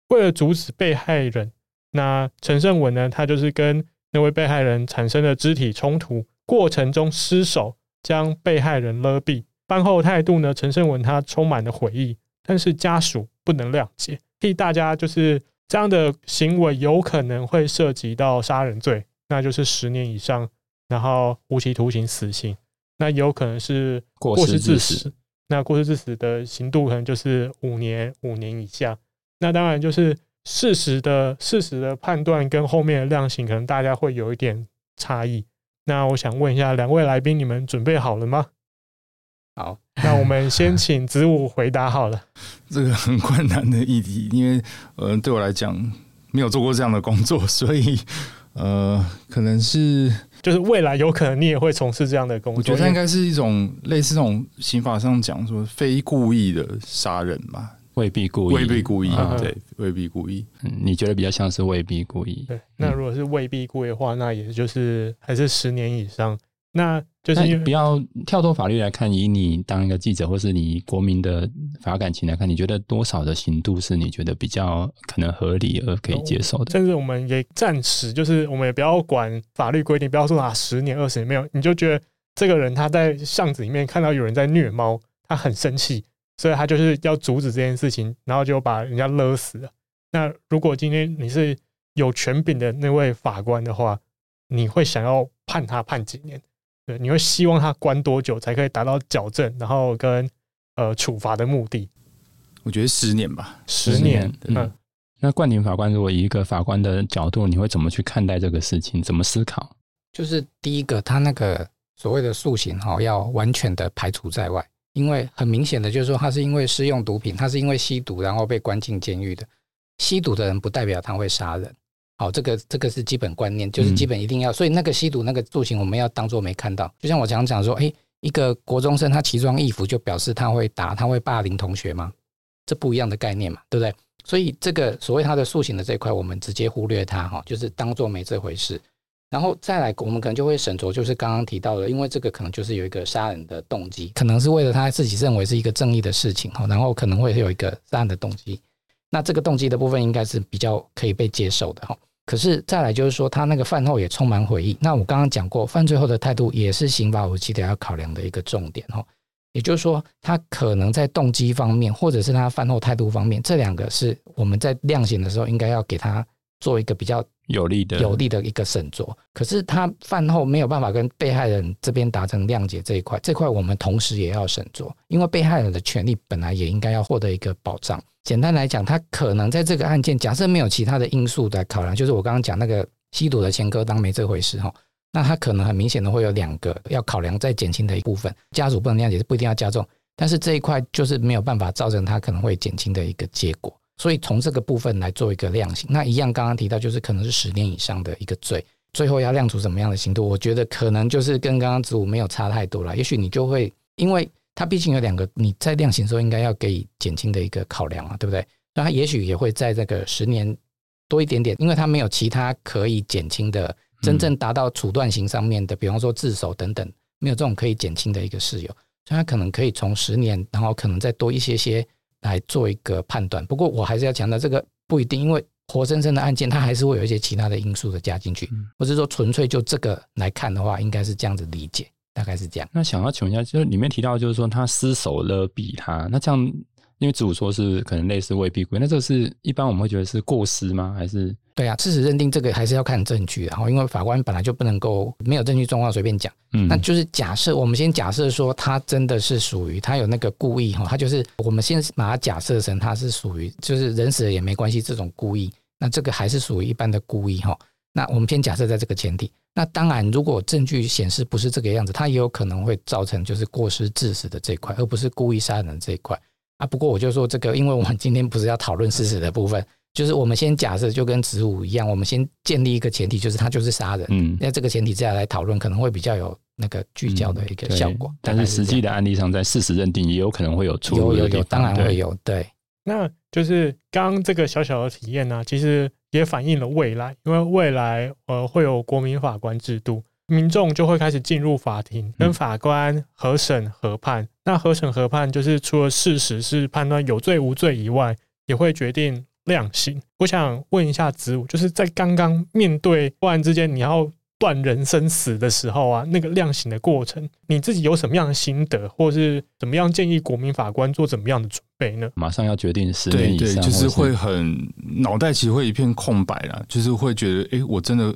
为了阻止被害人，那陈胜文呢他就是跟那位被害人产生了肢体冲突，过程中失手将被害人勒毙。犯后态度呢？陈胜文他充满了悔意，但是家属不能谅解。替大家就是这样的行为有可能会涉及到杀人罪，那就是十年以上，然后无期徒刑、死刑。那有可能是过失致死，那过失致死的刑度可能就是五年、五年以下。那当然就是。事实的事实的判断跟后面的量刑，可能大家会有一点差异。那我想问一下两位来宾，你们准备好了吗？好，那我们先请子午回答好了。这个很困难的议题，因为呃，对我来讲没有做过这样的工作，所以 呃，可能是就是未来有可能你也会从事这样的工作。我觉得它应该是一种类似这种刑法上讲说非故意的杀人吧。未必故意，未必故意，嗯、对，未必故意。嗯，你觉得比较像是未必故意？对，那如果是未必故意的话，那也就是还是十年以上。那就是因为不要跳脱法律来看，以你当一个记者，或是你国民的法感情来看，你觉得多少的刑度是你觉得比较可能合理而可以接受的？甚至我们也暂时就是，我们也不要管法律规定，不要说啊十年二十年没有，你就觉得这个人他在巷子里面看到有人在虐猫，他很生气。所以他就是要阻止这件事情，然后就把人家勒死了。那如果今天你是有权柄的那位法官的话，你会想要判他判几年？对，你会希望他关多久才可以达到矫正，然后跟呃处罚的目的？我觉得十年吧，十年。嗯，嗯，那冠廷法官如果以一个法官的角度，你会怎么去看待这个事情？怎么思考？就是第一个，他那个所谓的塑形哈，要完全的排除在外。因为很明显的就是说，他是因为施用毒品，他是因为吸毒，然后被关进监狱的。吸毒的人不代表他会杀人，好，这个这个是基本观念，就是基本一定要。所以那个吸毒那个罪行，我们要当做没看到。就像我常讲说，哎，一个国中生他奇装异服，就表示他会打，他会霸凌同学吗？这不一样的概念嘛，对不对？所以这个所谓他的塑形的这一块，我们直接忽略他哈，就是当做没这回事。然后再来，我们可能就会审酌，就是刚刚提到的，因为这个可能就是有一个杀人的动机，可能是为了他自己认为是一个正义的事情哈，然后可能会有一个杀人的动机。那这个动机的部分应该是比较可以被接受的哈。可是再来就是说，他那个饭后也充满悔意。那我刚刚讲过，犯罪后的态度也是刑法武器得要考量的一个重点哈。也就是说，他可能在动机方面，或者是他饭后态度方面，这两个是我们在量刑的时候应该要给他做一个比较。有利的有利的一个审酌，可是他饭后没有办法跟被害人这边达成谅解这一块，这块我们同时也要审酌，因为被害人的权利本来也应该要获得一个保障。简单来讲，他可能在这个案件，假设没有其他的因素来考量，就是我刚刚讲那个吸毒的前科当没这回事哈，那他可能很明显的会有两个要考量再减轻的一部分，家属不能谅解是不一定要加重，但是这一块就是没有办法造成他可能会减轻的一个结果。所以从这个部分来做一个量刑，那一样刚刚提到就是可能是十年以上的一个罪，最后要量处什么样的刑度？我觉得可能就是跟刚刚子午没有差太多了。也许你就会，因为它毕竟有两个，你在量刑的时候应该要给予减轻的一个考量啊，对不对？那他也许也会在这个十年多一点点，因为他没有其他可以减轻的，真正达到处断刑上面的，比方说自首等等，没有这种可以减轻的一个事由，所以他可能可以从十年，然后可能再多一些些。来做一个判断，不过我还是要强调，这个不一定，因为活生生的案件，它还是会有一些其他的因素的加进去，不是说纯粹就这个来看的话，应该是这样子理解，大概是这样。那想要请问一下，就是里面提到，就是说他失手勒毙他，那这样。因为子午说是可能类似未必归，那这个是一般我们会觉得是过失吗？还是？对啊，事实认定这个还是要看证据，然后因为法官本来就不能够没有证据状况随便讲。嗯，那就是假设我们先假设说他真的是属于他有那个故意哈，他就是我们先把它假设成他是属于就是人死了也没关系这种故意，那这个还是属于一般的故意哈。那我们先假设在这个前提，那当然如果证据显示不是这个样子，他也有可能会造成就是过失致死的这一块，而不是故意杀人这一块。啊，不过我就说这个，因为我们今天不是要讨论事实的部分，就是我们先假设就跟子午一样，我们先建立一个前提，就是他就是杀人。嗯，那这个前提之下来讨论，可能会比较有那个聚焦的一个效果。嗯、但是实际的案例上，在事实认定也有可能会有出入。有有有，当然会有。对，那就是刚刚这个小小的体验呢、啊，其实也反映了未来，因为未来呃会有国民法官制度。民众就会开始进入法庭，跟法官核审核判。那核审核判就是除了事实是判断有罪无罪以外，也会决定量刑。我想问一下子午，就是在刚刚面对突然之间你要断人生死的时候啊，那个量刑的过程，你自己有什么样的心得，或是怎么样建议国民法官做怎么样的准备呢？马上要决定十年以上，对对，就是会很脑袋其实会一片空白了，就是会觉得，哎，我真的。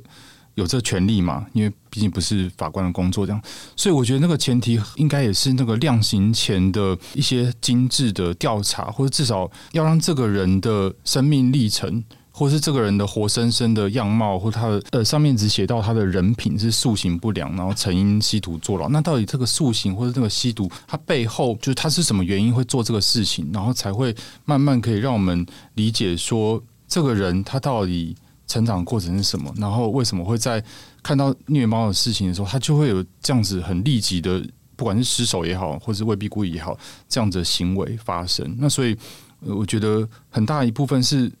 有这权利嘛？因为毕竟不是法官的工作，这样，所以我觉得那个前提应该也是那个量刑前的一些精致的调查，或者至少要让这个人的生命历程，或是这个人的活生生的样貌，或他的呃上面只写到他的人品是素行不良，然后曾因吸毒坐牢。那到底这个素行或者这个吸毒，他背后就是他是什么原因会做这个事情，然后才会慢慢可以让我们理解说这个人他到底。成长过程是什么，然后为什么会在看到虐猫的事情的时候，他就会有这样子很立即的，不管是失手也好，或是未必故意也好，这样子的行为发生。那所以，我觉得很大一部分是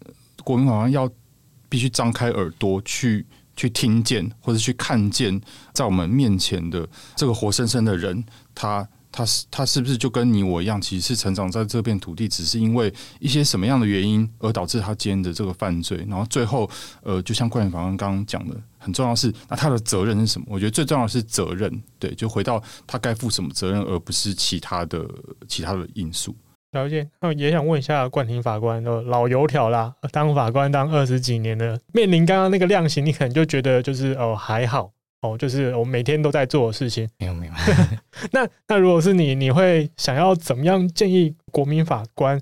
国民好像要必须张开耳朵去去听见，或者去看见在我们面前的这个活生生的人，他。他是他是不是就跟你我一样，其实是成长在这片土地，只是因为一些什么样的原因而导致他今天的这个犯罪，然后最后呃，就像冠廷法官刚刚讲的，很重要是那他的责任是什么？我觉得最重要的是责任，对，就回到他该负什么责任，而不是其他的其他的因素。了解，那也想问一下冠廷法官，老油条啦，当法官当二十几年的，面临刚刚那个量刑，你可能就觉得就是哦还好。哦，就是我每天都在做的事情。没有没有。那那如果是你，你会想要怎么样建议国民法官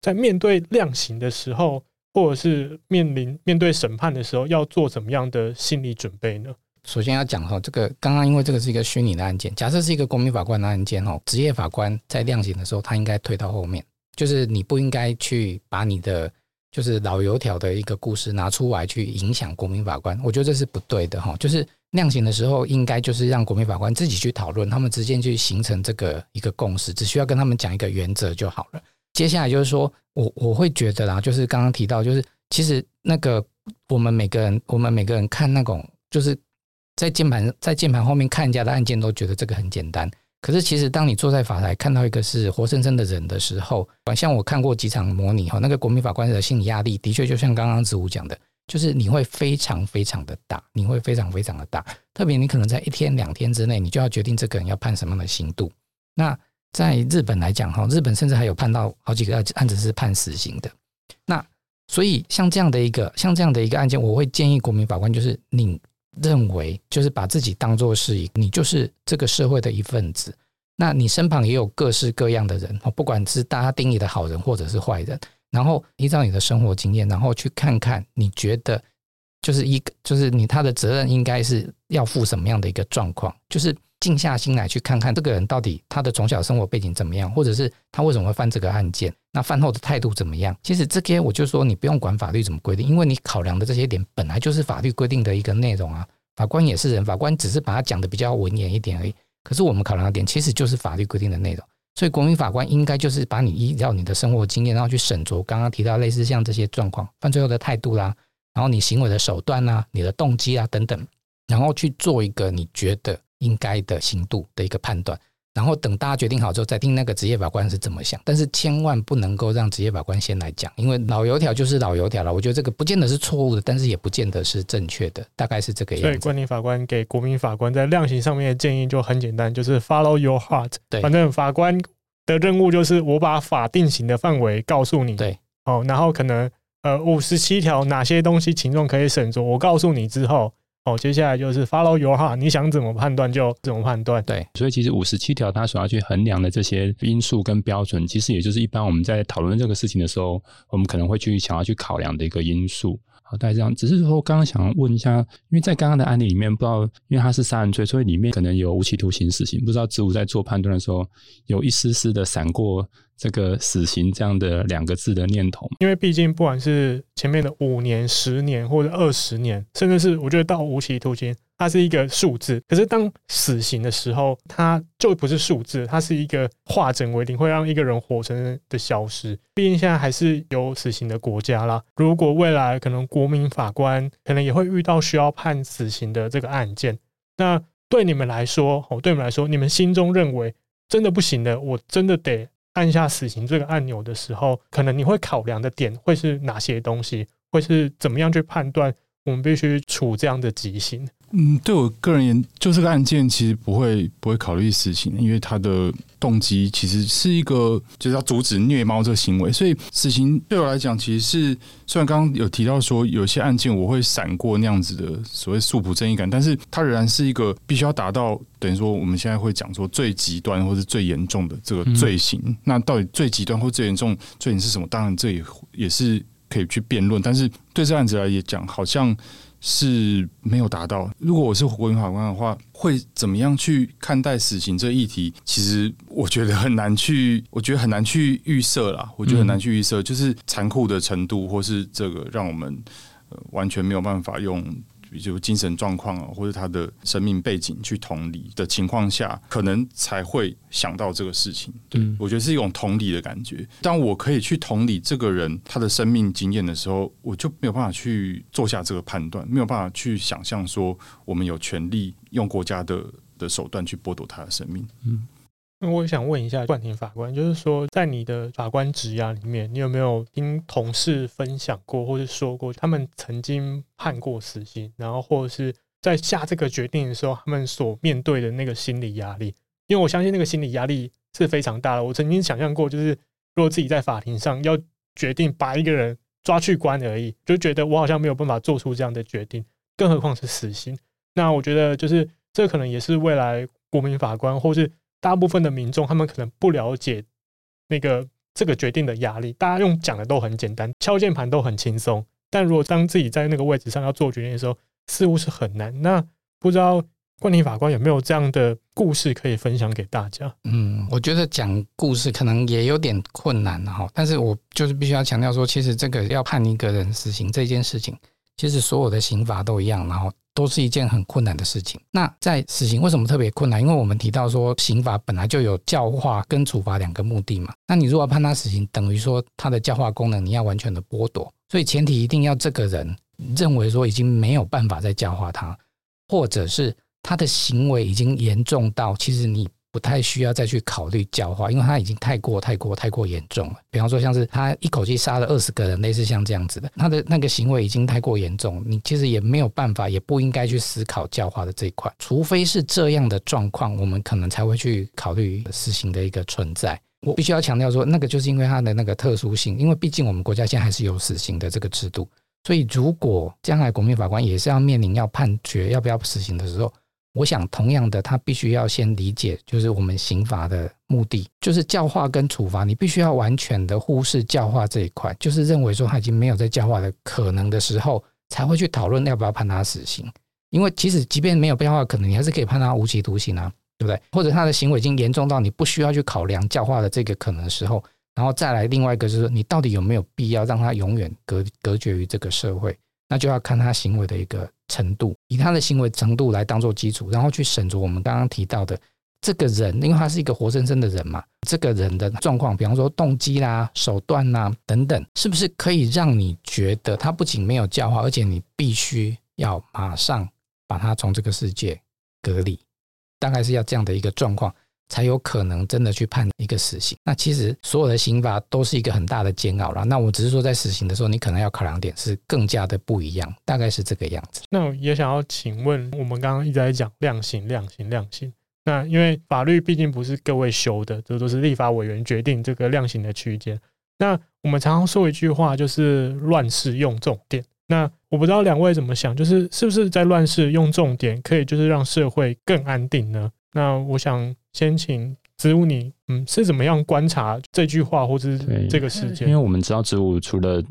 在面对量刑的时候，或者是面临面对审判的时候，要做怎么样的心理准备呢？首先要讲哈，这个刚刚因为这个是一个虚拟的案件，假设是一个国民法官的案件哦，职业法官在量刑的时候，他应该退到后面，就是你不应该去把你的。就是老油条的一个故事拿出来去影响国民法官，我觉得这是不对的哈。就是量刑的时候，应该就是让国民法官自己去讨论，他们之间去形成这个一个共识，只需要跟他们讲一个原则就好了。接下来就是说我我会觉得啦，就是刚刚提到，就是其实那个我们每个人，我们每个人看那种，就是在键盘在键盘后面看人家的案件，都觉得这个很简单。可是，其实当你坐在法台看到一个是活生生的人的时候，像我看过几场模拟哈，那个国民法官的心理压力的确就像刚刚子午讲的，就是你会非常非常的大，你会非常非常的大。特别你可能在一天两天之内，你就要决定这个人要判什么样的刑度。那在日本来讲哈，日本甚至还有判到好几个案子是判死刑的。那所以像这样的一个像这样的一个案件，我会建议国民法官就是你。认为就是把自己当做是一，你就是这个社会的一份子。那你身旁也有各式各样的人，不管是大家定义的好人或者是坏人。然后依照你的生活经验，然后去看看你觉得就是一个，就是你他的责任应该是要负什么样的一个状况，就是。静下心来去看看这个人到底他的从小生活背景怎么样，或者是他为什么会犯这个案件，那犯后的态度怎么样？其实这些我就说你不用管法律怎么规定，因为你考量的这些点本来就是法律规定的一个内容啊。法官也是人，法官只是把它讲的比较文言一点而已。可是我们考量的点其实就是法律规定的内容，所以国民法官应该就是把你依照你的生活经验，然后去审酌刚刚提到类似像这些状况，犯罪后的态度啦，然后你行为的手段啊，你的动机啊等等，然后去做一个你觉得。应该的刑度的一个判断，然后等大家决定好之后，再听那个职业法官是怎么想。但是千万不能够让职业法官先来讲，因为老油条就是老油条了。我觉得这个不见得是错误的，但是也不见得是正确的，大概是这个样子。所以，冠廷法官给国民法官在量刑上面的建议就很简单，就是 follow your heart。对，反正法官的任务就是我把法定刑的范围告诉你。对，哦，然后可能呃五十七条哪些东西情状可以审酌，我告诉你之后。哦，接下来就是 follow your heart，你想怎么判断就怎么判断。对，所以其实五十七条它所要去衡量的这些因素跟标准，其实也就是一般我们在讨论这个事情的时候，我们可能会去想要去考量的一个因素。好，大概这样。只是说，刚刚想问一下，因为在刚刚的案例里面，不知道因为它是杀人罪，所以里面可能有无期徒刑、死刑，不知道子午在做判断的时候，有一丝丝的闪过这个死刑这样的两个字的念头。因为毕竟不管是前面的五年、十年或者二十年，甚至是我觉得到无期徒刑。它是一个数字，可是当死刑的时候，它就不是数字，它是一个化整为零，会让一个人活生生的消失。毕竟现在还是有死刑的国家啦。如果未来可能国民法官可能也会遇到需要判死刑的这个案件，那对你们来说，哦，对你们来说，你们心中认为真的不行的，我真的得按下死刑这个按钮的时候，可能你会考量的点会是哪些东西？会是怎么样去判断我们必须处这样的极刑？嗯，对我个人言，就这个案件其实不会不会考虑死刑，因为它的动机其实是一个就是要阻止虐猫这个行为，所以死刑对我来讲其实是虽然刚刚有提到说有些案件我会闪过那样子的所谓诉普正义感，但是它仍然是一个必须要达到等于说我们现在会讲说最极端或是最严重的这个罪行。嗯、那到底最极端或最严重罪行是什么？当然这也也是可以去辩论，但是对这案子来讲，好像。是没有达到。如果我是国民法官的话，会怎么样去看待死刑这议题？其实我觉得很难去，我觉得很难去预设啦。我觉得很难去预设，就是残酷的程度，或是这个让我们完全没有办法用。就精神状况啊，或者他的生命背景去同理的情况下，可能才会想到这个事情。对，我觉得是一种同理的感觉。当我可以去同理这个人他的生命经验的时候，我就没有办法去做下这个判断，没有办法去想象说我们有权利用国家的的手段去剥夺他的生命。嗯。那我也想问一下冠廷法官，就是说，在你的法官职涯里面，你有没有听同事分享过，或者说过他们曾经判过死刑，然后或者是在下这个决定的时候，他们所面对的那个心理压力？因为我相信那个心理压力是非常大的。我曾经想象过，就是如果自己在法庭上要决定把一个人抓去关而已，就觉得我好像没有办法做出这样的决定，更何况是死刑。那我觉得，就是这可能也是未来国民法官，或是大部分的民众，他们可能不了解那个这个决定的压力。大家用讲的都很简单，敲键盘都很轻松。但如果当自己在那个位置上要做决定的时候，似乎是很难。那不知道冠廷法官有没有这样的故事可以分享给大家？嗯，我觉得讲故事可能也有点困难哈。但是我就是必须要强调说，其实这个要判一个人死刑这件事情，其实所有的刑罚都一样，然后。都是一件很困难的事情。那在死刑为什么特别困难？因为我们提到说，刑法本来就有教化跟处罚两个目的嘛。那你如果判他死刑，等于说他的教化功能你要完全的剥夺。所以前提一定要这个人认为说已经没有办法再教化他，或者是他的行为已经严重到其实你。不太需要再去考虑教化，因为他已经太过、太过、太过严重了。比方说，像是他一口气杀了二十个人，类似像这样子的，他的那个行为已经太过严重，你其实也没有办法，也不应该去思考教化的这一块。除非是这样的状况，我们可能才会去考虑死刑的一个存在。我必须要强调说，那个就是因为他的那个特殊性，因为毕竟我们国家现在还是有死刑的这个制度，所以如果将来国民法官也是要面临要判决要不要死刑的时候。我想，同样的，他必须要先理解，就是我们刑法的目的，就是教化跟处罚，你必须要完全的忽视教化这一块，就是认为说他已经没有在教化的可能的时候，才会去讨论要不要判他死刑。因为其实即便没有教化可能，你还是可以判他无期徒刑啊，对不对？或者他的行为已经严重到你不需要去考量教化的这个可能的时候，然后再来另外一个就是说，你到底有没有必要让他永远隔隔绝于这个社会？那就要看他行为的一个程度，以他的行为程度来当做基础，然后去审酌我们刚刚提到的这个人，因为他是一个活生生的人嘛，这个人的状况，比方说动机啦、手段啦等等，是不是可以让你觉得他不仅没有教化，而且你必须要马上把他从这个世界隔离，大概是要这样的一个状况。才有可能真的去判一个死刑。那其实所有的刑罚都是一个很大的煎熬了。那我只是说，在死刑的时候，你可能要考量点是更加的不一样，大概是这个样子。那也想要请问，我们刚刚一直在讲量刑、量刑、量刑。那因为法律毕竟不是各位修的，这都是立法委员决定这个量刑的区间。那我们常常说一句话，就是乱世用重典。那我不知道两位怎么想，就是是不是在乱世用重典，可以就是让社会更安定呢？那我想先请子午你，嗯，是怎么样观察这句话，或者是这个事件？因为我们知道子午除了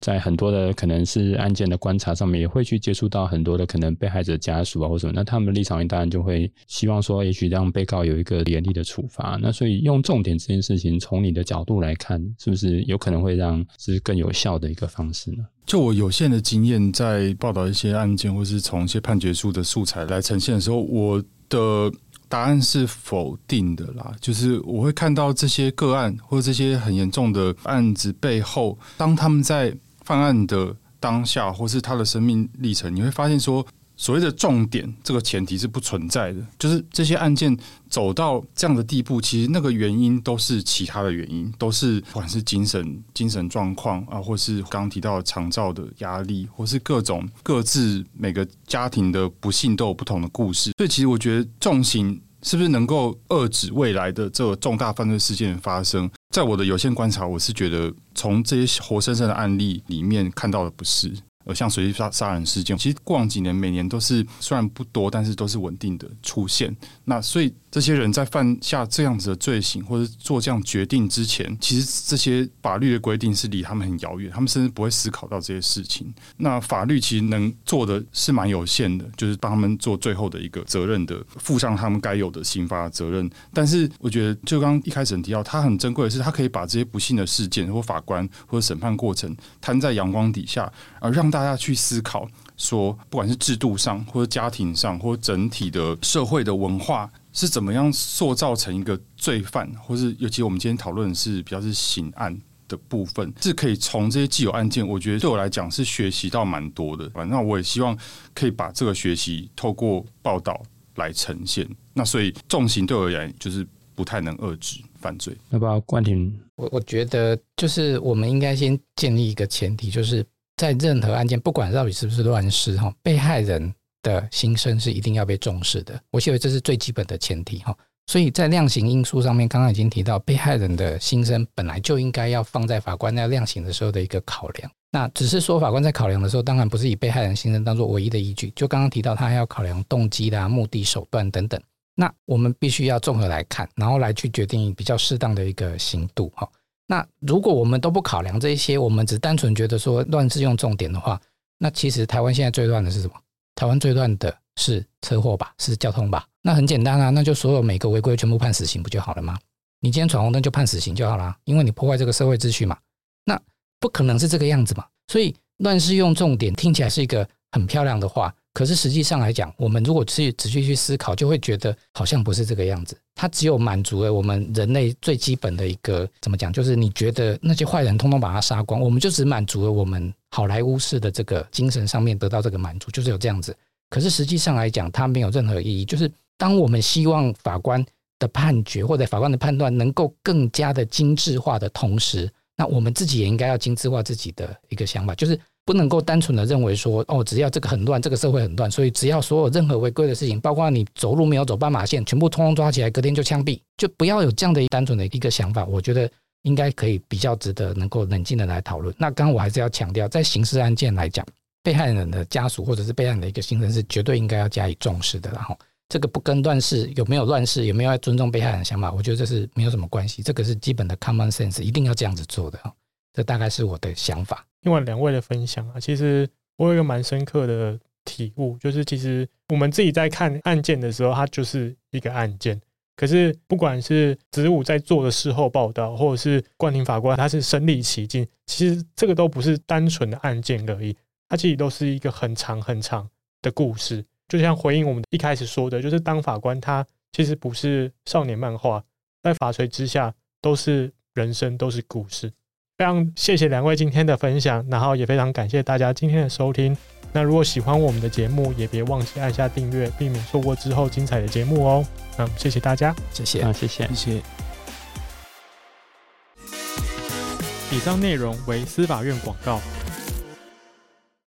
在很多的可能是案件的观察上面，也会去接触到很多的可能被害者家属啊，或什么，那他们的立场当然就会希望说，也许让被告有一个严厉的处罚。那所以用重点这件事情，从你的角度来看，是不是有可能会让是更有效的一个方式呢？就我有限的经验，在报道一些案件，或是从一些判决书的素材来呈现的时候，我的。答案是否定的啦，就是我会看到这些个案或者这些很严重的案子背后，当他们在犯案的当下，或是他的生命历程，你会发现说。所谓的重点，这个前提是不存在的。就是这些案件走到这样的地步，其实那个原因都是其他的原因，都是不管是精神精神状况啊，或是刚提到的长照的压力，或是各种各自每个家庭的不幸都有不同的故事。所以，其实我觉得重刑是不是能够遏止未来的这个重大犯罪事件的发生？在我的有限观察，我是觉得从这些活生生的案例里面看到的不是。呃，像随机杀杀人事件，其实过往几年每年都是虽然不多，但是都是稳定的出现。那所以这些人在犯下这样子的罪行或者做这样决定之前，其实这些法律的规定是离他们很遥远，他们甚至不会思考到这些事情。那法律其实能做的是蛮有限的，就是帮他们做最后的一个责任的，负上他们该有的刑罚责任。但是我觉得，就刚刚一开始提到，他很珍贵的是，他可以把这些不幸的事件或法官或者审判过程摊在阳光底下，而让大家去思考。说，不管是制度上，或者家庭上，或者整体的社会的文化，是怎么样塑造成一个罪犯，或是尤其我们今天讨论的是比较是刑案的部分，是可以从这些既有案件，我觉得对我来讲是学习到蛮多的。反正我也希望可以把这个学习透过报道来呈现。那所以重刑对我而言就是不太能遏制犯罪。那不要冠廷？我我觉得就是我们应该先建立一个前提，就是。在任何案件，不管到底是不是乱世哈，被害人的心声是一定要被重视的。我认为这是最基本的前提哈。所以在量刑因素上面，刚刚已经提到，被害人的心声本来就应该要放在法官在量刑的时候的一个考量。那只是说，法官在考量的时候，当然不是以被害人心声当做唯一的依据。就刚刚提到，他还要考量动机啦、目的、手段等等。那我们必须要综合来看，然后来去决定比较适当的一个刑度哈。那如果我们都不考量这一些，我们只单纯觉得说乱字用重点的话，那其实台湾现在最乱的是什么？台湾最乱的是车祸吧，是交通吧？那很简单啊，那就所有每个违规全部判死刑不就好了吗？你今天闯红灯就判死刑就好了，因为你破坏这个社会秩序嘛。那不可能是这个样子嘛。所以乱世用重点听起来是一个很漂亮的话。可是实际上来讲，我们如果去仔细去思考，就会觉得好像不是这个样子。它只有满足了我们人类最基本的一个怎么讲，就是你觉得那些坏人通通把他杀光，我们就只满足了我们好莱坞式的这个精神上面得到这个满足，就是有这样子。可是实际上来讲，它没有任何意义。就是当我们希望法官的判决或者法官的判断能够更加的精致化的同时，那我们自己也应该要精致化自己的一个想法，就是。不能够单纯的认为说，哦，只要这个很乱，这个社会很乱，所以只要所有任何违规的事情，包括你走路没有走斑马线，全部通通抓起来，隔天就枪毙，就不要有这样的单纯的一个想法。我觉得应该可以比较值得能够冷静的来讨论。那刚刚我还是要强调，在刑事案件来讲，被害人的家属或者是被害人的一个心声是绝对应该要加以重视的。然后，这个不跟乱世有没有乱世，有没有要尊重被害人想法，我觉得这是没有什么关系。这个是基本的 common sense，一定要这样子做的。这大概是我的想法。另外两位的分享啊，其实我有一个蛮深刻的体悟，就是其实我们自己在看案件的时候，它就是一个案件。可是不管是子午在做的事后报道，或者是冠廷法官他是身历其境，其实这个都不是单纯的案件而已，它其实都是一个很长很长的故事。就像回应我们一开始说的，就是当法官他其实不是少年漫画，在法锤之下都是人生，都是故事。非常谢谢两位今天的分享，然后也非常感谢大家今天的收听。那如果喜欢我们的节目，也别忘记按下订阅，避免错过之后精彩的节目哦。嗯，谢谢大家，谢谢，啊，谢谢，谢谢。以上内容为司法院广告。